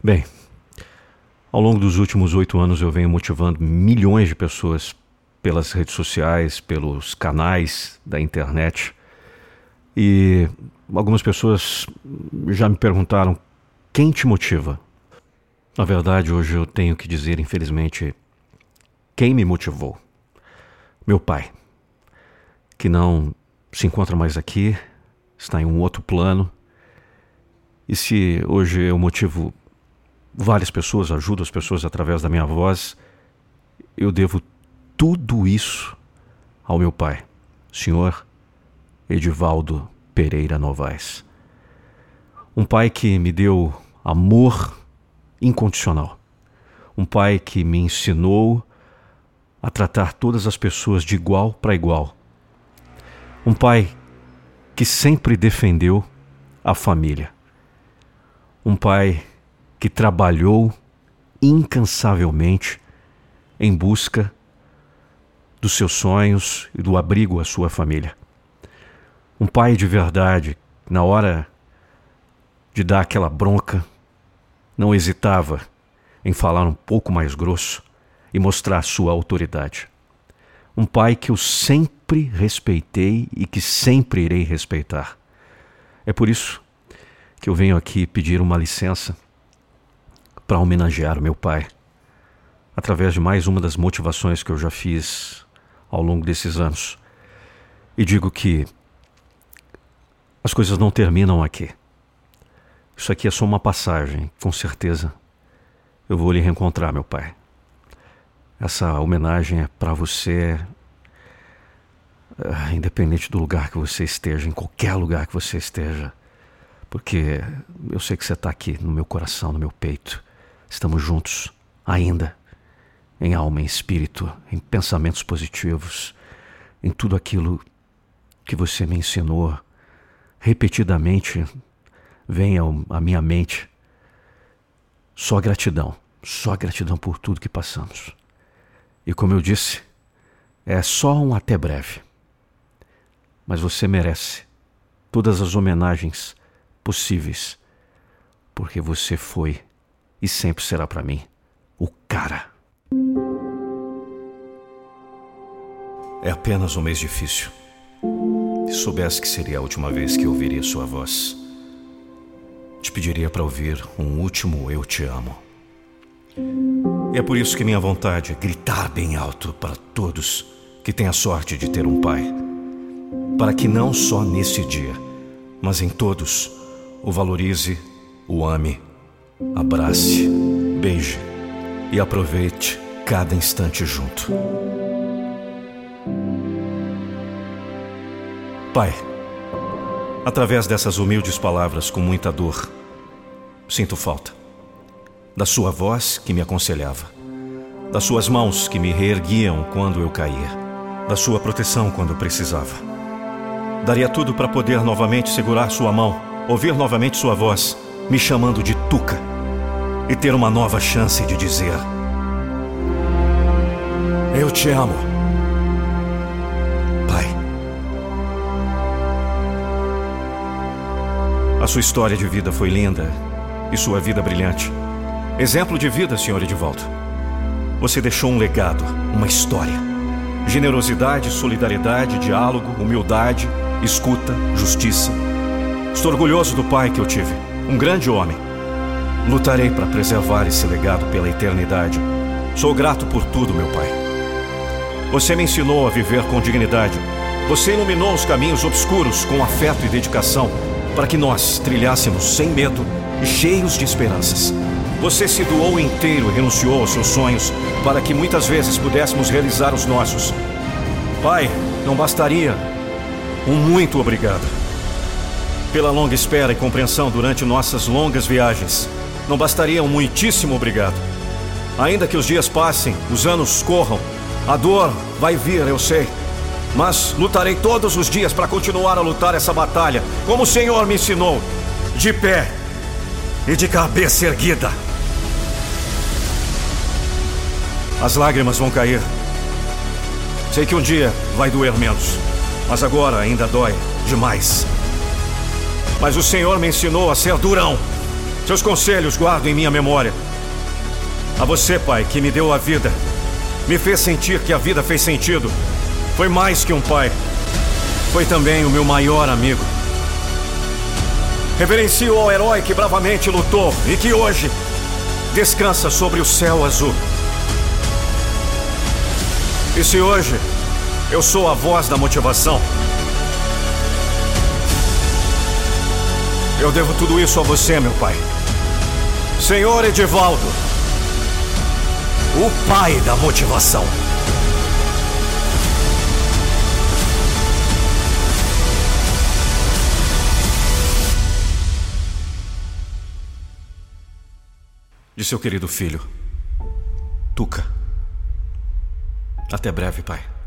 Bem, ao longo dos últimos oito anos eu venho motivando milhões de pessoas pelas redes sociais, pelos canais da internet. E algumas pessoas já me perguntaram quem te motiva. Na verdade, hoje eu tenho que dizer, infelizmente, quem me motivou. Meu pai, que não se encontra mais aqui, está em um outro plano. E se hoje eu motivo várias pessoas, ajudo as pessoas através da minha voz, eu devo tudo isso ao meu pai, senhor Edivaldo Pereira Novaes. Um pai que me deu amor incondicional. Um pai que me ensinou a tratar todas as pessoas de igual para igual. Um pai que sempre defendeu a família. Um pai que trabalhou incansavelmente em busca dos seus sonhos e do abrigo à sua família. Um pai de verdade, na hora de dar aquela bronca, não hesitava em falar um pouco mais grosso e mostrar sua autoridade. Um pai que eu sempre respeitei e que sempre irei respeitar. É por isso que eu venho aqui pedir uma licença para homenagear o meu pai, através de mais uma das motivações que eu já fiz ao longo desses anos. E digo que as coisas não terminam aqui. Isso aqui é só uma passagem, com certeza. Eu vou lhe reencontrar, meu pai. Essa homenagem é para você, uh, independente do lugar que você esteja, em qualquer lugar que você esteja, porque eu sei que você está aqui no meu coração, no meu peito. Estamos juntos, ainda, em alma, em espírito, em pensamentos positivos, em tudo aquilo que você me ensinou repetidamente vem à minha mente só gratidão, só gratidão por tudo que passamos. E como eu disse, é só um até breve. Mas você merece todas as homenagens possíveis, porque você foi e sempre será para mim o cara. É apenas um mês difícil. Se soubesse que seria a última vez que ouviria sua voz, te pediria para ouvir um último Eu Te Amo. E é por isso que minha vontade é gritar bem alto para todos que têm a sorte de ter um pai, para que não só nesse dia, mas em todos, o valorize, o ame, abrace, beije e aproveite cada instante junto. Pai, através dessas humildes palavras com muita dor, sinto falta da sua voz que me aconselhava, das suas mãos que me reerguiam quando eu caía, da sua proteção quando precisava. Daria tudo para poder novamente segurar sua mão, ouvir novamente sua voz, me chamando de Tuca, e ter uma nova chance de dizer: Eu te amo. Pai. A sua história de vida foi linda e sua vida brilhante. Exemplo de vida, senhor Edivaldo. Você deixou um legado, uma história. Generosidade, solidariedade, diálogo, humildade, escuta, justiça. Estou orgulhoso do pai que eu tive, um grande homem. Lutarei para preservar esse legado pela eternidade. Sou grato por tudo, meu pai. Você me ensinou a viver com dignidade. Você iluminou os caminhos obscuros com afeto e dedicação para que nós trilhássemos sem medo e cheios de esperanças. Você se doou inteiro e renunciou aos seus sonhos para que muitas vezes pudéssemos realizar os nossos. Pai, não bastaria um muito obrigado. Pela longa espera e compreensão durante nossas longas viagens. Não bastaria um muitíssimo obrigado. Ainda que os dias passem, os anos corram, a dor vai vir, eu sei. Mas lutarei todos os dias para continuar a lutar essa batalha, como o Senhor me ensinou, de pé e de cabeça erguida. As lágrimas vão cair. Sei que um dia vai doer menos, mas agora ainda dói demais. Mas o Senhor me ensinou a ser durão, Seus conselhos guardo em minha memória. A você, pai, que me deu a vida, me fez sentir que a vida fez sentido. Foi mais que um pai. Foi também o meu maior amigo. Reverencio ao herói que bravamente lutou e que hoje descansa sobre o céu azul. E se hoje eu sou a voz da motivação, eu devo tudo isso a você, meu pai. Senhor Edivaldo, o pai da motivação. De seu querido filho, Tuca. Até breve, pai.